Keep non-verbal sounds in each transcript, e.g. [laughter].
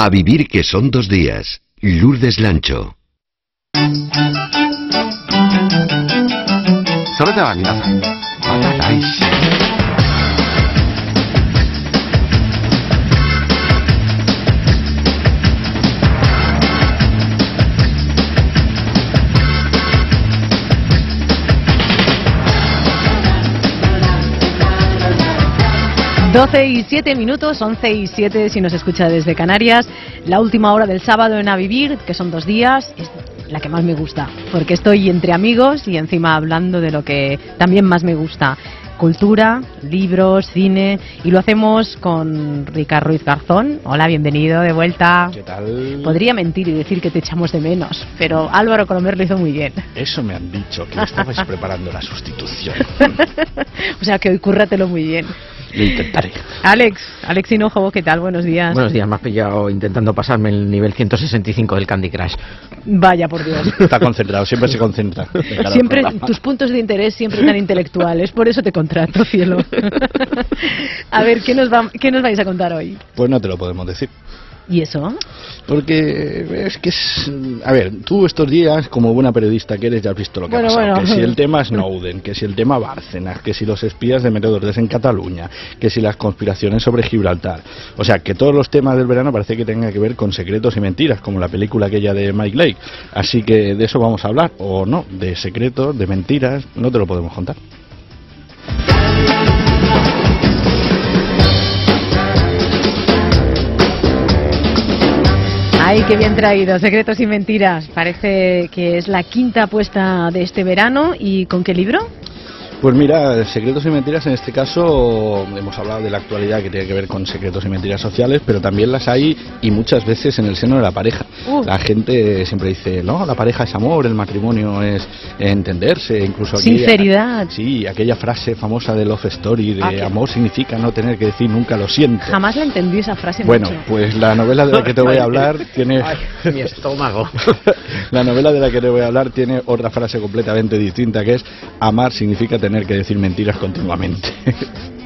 A vivir que son dos días. Lourdes Lancho. 12 y 7 minutos, 11 y 7 si nos escucha desde Canarias. La última hora del sábado en A Vivir, que son dos días, es la que más me gusta, porque estoy entre amigos y encima hablando de lo que también más me gusta. Cultura, libros, cine, y lo hacemos con Ricardo Ruiz Garzón. Hola, bienvenido de vuelta. ¿Qué tal? Podría mentir y decir que te echamos de menos, pero Álvaro Colomer lo hizo muy bien. Eso me han dicho, que estabais preparando la sustitución. [laughs] o sea que hoy cúrratelo muy bien. Lo intentaré. Alex, Alex Hinojo, ¿qué tal? Buenos días. Buenos días, me has pillado intentando pasarme el nivel 165 del Candy Crush. Vaya, por Dios. [laughs] Está concentrado, siempre se concentra. [laughs] Siempre, tus puntos de interés siempre tan intelectuales, por eso te contrato, cielo. [laughs] a ver, ¿qué nos, va, ¿qué nos vais a contar hoy? Pues no te lo podemos decir. ¿Y eso? Porque es que es... A ver, tú estos días, como buena periodista que eres, ya has visto lo que ha pasado. Que si el tema Snowden, que si el tema Bárcenas, que si los espías de Meteorología en Cataluña, que si las conspiraciones sobre Gibraltar. O sea, que todos los temas del verano parece que tengan que ver con secretos y mentiras, como la película aquella de Mike Lake. Así que de eso vamos a hablar, o no, de secretos, de mentiras, no te lo podemos contar. Ay, qué bien traído, secretos y mentiras. Parece que es la quinta apuesta de este verano. ¿Y con qué libro? Pues mira, secretos y mentiras en este caso hemos hablado de la actualidad que tiene que ver con secretos y mentiras sociales, pero también las hay y muchas veces en el seno de la pareja. La gente siempre dice, no, la pareja es amor, el matrimonio es entenderse, incluso sinceridad. sí, aquella frase famosa de Love Story de ah, amor significa no tener que decir nunca lo siento. Jamás la entendí esa frase. Bueno, pues la novela de la que te voy a hablar [laughs] tiene mi estómago. [laughs] la novela de la que te voy a hablar tiene otra frase completamente distinta que es amar significa tener tener que decir mentiras continuamente. [laughs]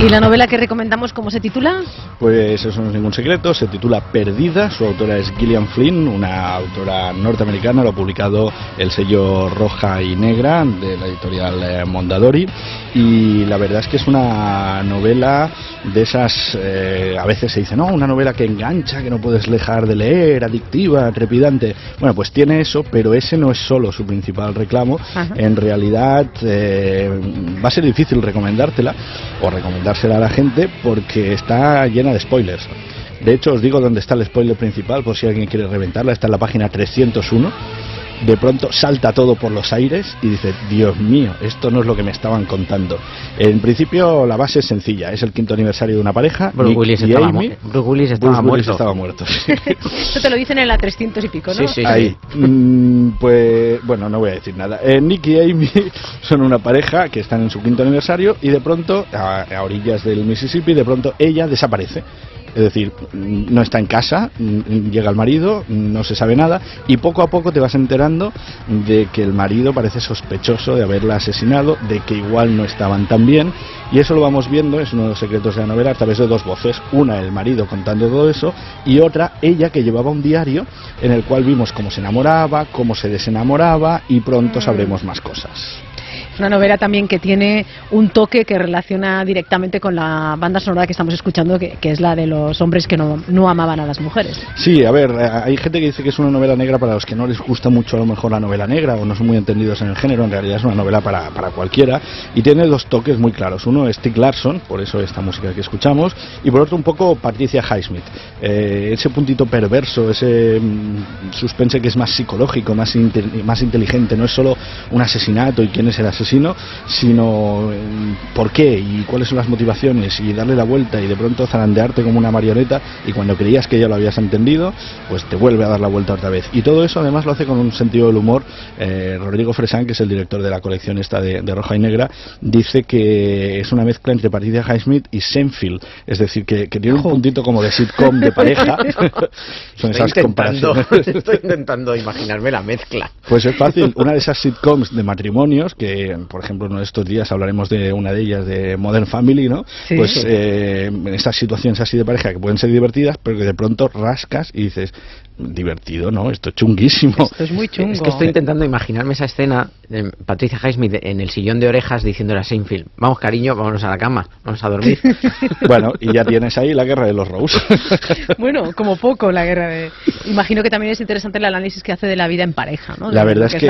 ¿Y la novela que recomendamos cómo se titula? Pues eso no es ningún secreto, se titula Perdida, su autora es Gillian Flynn, una autora norteamericana, lo ha publicado el sello Roja y Negra de la editorial eh, Mondadori y la verdad es que es una novela de esas, eh, a veces se dice, no, una novela que engancha, que no puedes dejar de leer, adictiva, trepidante. Bueno, pues tiene eso, pero ese no es solo su principal reclamo. En realidad eh, va a ser difícil recomendártela o recomendársela a la gente porque está llena de spoilers. De hecho, os digo dónde está el spoiler principal, por si alguien quiere reventarla, está en la página 301 de pronto salta todo por los aires y dice, Dios mío, esto no es lo que me estaban contando. En principio la base es sencilla, es el quinto aniversario de una pareja. Bruce Willis, estaba, Willis estaba muerto. estaba muerto. [laughs] Esto te lo dicen en la 300 y pico, ¿no? Sí, sí. Ahí. Mm, pues bueno, no voy a decir nada. Eh, Nick y Amy [laughs] son una pareja que están en su quinto aniversario y de pronto, a, a orillas del Mississippi, de pronto ella desaparece. Es decir, no está en casa, llega el marido, no se sabe nada y poco a poco te vas enterando de que el marido parece sospechoso de haberla asesinado, de que igual no estaban tan bien y eso lo vamos viendo, es uno de los secretos de la novela a través de dos voces, una el marido contando todo eso y otra ella que llevaba un diario en el cual vimos cómo se enamoraba, cómo se desenamoraba y pronto sabremos más cosas una novela también que tiene un toque que relaciona directamente con la banda sonora que estamos escuchando, que, es la de los hombres que no, no, amaban a las mujeres. Sí, a ver, eh, hay gente que dice que es una novela negra para los que no les gusta mucho a lo mejor la novela negra o no son muy entendidos en el género, en realidad es una novela para, para cualquiera y tiene dos toques muy claros. Uno es Stick Larson, por eso esta música que escuchamos, y por otro un poco Patricia Highsmith. Eh, ese puntito perverso, ese mm, suspense que es más psicológico, más, más inteligente, no es solo un asesinato y quién es el asesino asesino, sino por qué y cuáles son las motivaciones y darle la vuelta y de pronto zarandearte como una marioneta y cuando creías que ya lo habías entendido, pues te vuelve a dar la vuelta otra vez. Y todo eso además lo hace con un sentido del humor. Eh, Rodrigo Fresán, que es el director de la colección esta de, Roja y Negra, dice que es una mezcla entre Patricia Highsmith y Senfield, es decir, que, tiene un puntito como de sitcom de pareja. [laughs] [laughs] son esas comparaciones. Estoy intentando imaginarme la mezcla. Pues es fácil. Una de esas sitcoms de matrimonios, que por ejemplo en estos días hablaremos de una de ellas, de Modern Family, ¿no? Pues eh, en estas situaciones así de pareja que pueden ser divertidas, pero que de pronto rascas y dices, divertido, ¿no? Esto es chunguísimo. Esto es muy chungo. Es que estoy intentando imaginarme esa escena de Patricia Highsmith en el sillón de orejas diciéndole a Seinfeld, vamos cariño, vámonos a la cama, vamos a dormir. [laughs] bueno, y ya tienes ahí la guerra de los Rose. [laughs] bueno, como poco la guerra de... Imagino que también es interesante el análisis que hace de la vida en pareja, ¿no? la verdad es que,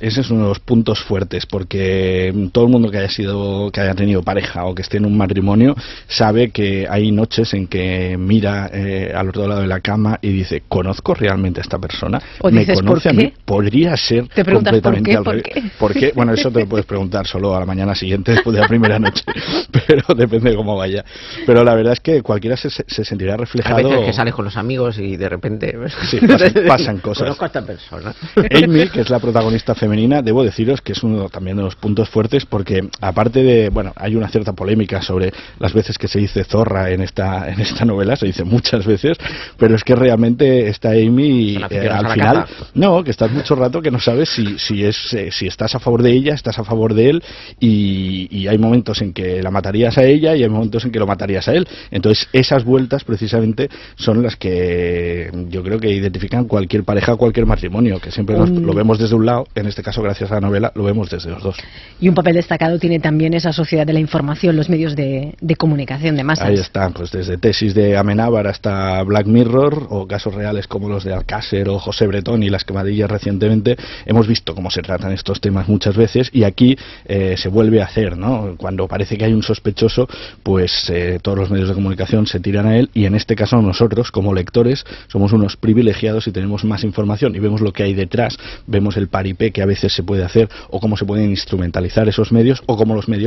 ese es uno de los puntos fuertes, porque todo el mundo que haya sido, que haya tenido pareja o que esté en un matrimonio, sabe que hay noches en que mira eh, al otro lado de la cama y dice, conozco realmente a esta persona, me conoce a mí, podría ser completamente al revés. ¿Por qué? Bueno, eso te lo puedes preguntar solo a la mañana siguiente después de la primera noche, [laughs] pero depende de cómo vaya. Pero la verdad es que cualquiera se, se sentirá reflejado. A veces que sales con los amigos y de repente sí, [laughs] pasan, cosas. Conozco a esta persona. Amy, que es la protagonista femenina, debo deciros que es uno también de los puntos fuertes porque aparte de, bueno, hay una cierta polémica sobre las veces que se dice zorra en esta en esta novela, se dice muchas veces, pero es que realmente está Amy eh, al final no que estás mucho rato que no sabes si si es eh, si estás a favor de ella estás a favor de él y, hay momentos en que la matarías a ella y hay momentos en que lo matarías a él. Entonces esas vueltas precisamente son las que yo creo que identifican cualquier pareja cualquier matrimonio que siempre lo vemos desde un lado en este caso gracias a la novela lo vemos desde los dos y un papel destacado tiene también esa sociedad de la información los medios de, comunicación de masas ahí está pues desde tesis de Amenábar hasta Black Mirror o casos reales como los de Alcácer o José Bretón y las quemadillas recientemente, hemos visto cómo se tratan estos temas muchas veces y aquí eh, se vuelve a hacer, ¿no? Cuando parece que hay un sospechoso, pues eh, todos los medios de comunicación se tiran a él y en este caso nosotros, como lectores, somos unos privilegiados y tenemos más información y vemos lo que hay detrás, vemos el paripé que a veces se puede hacer o cómo se instrumentalizar esos medios o cómo los medios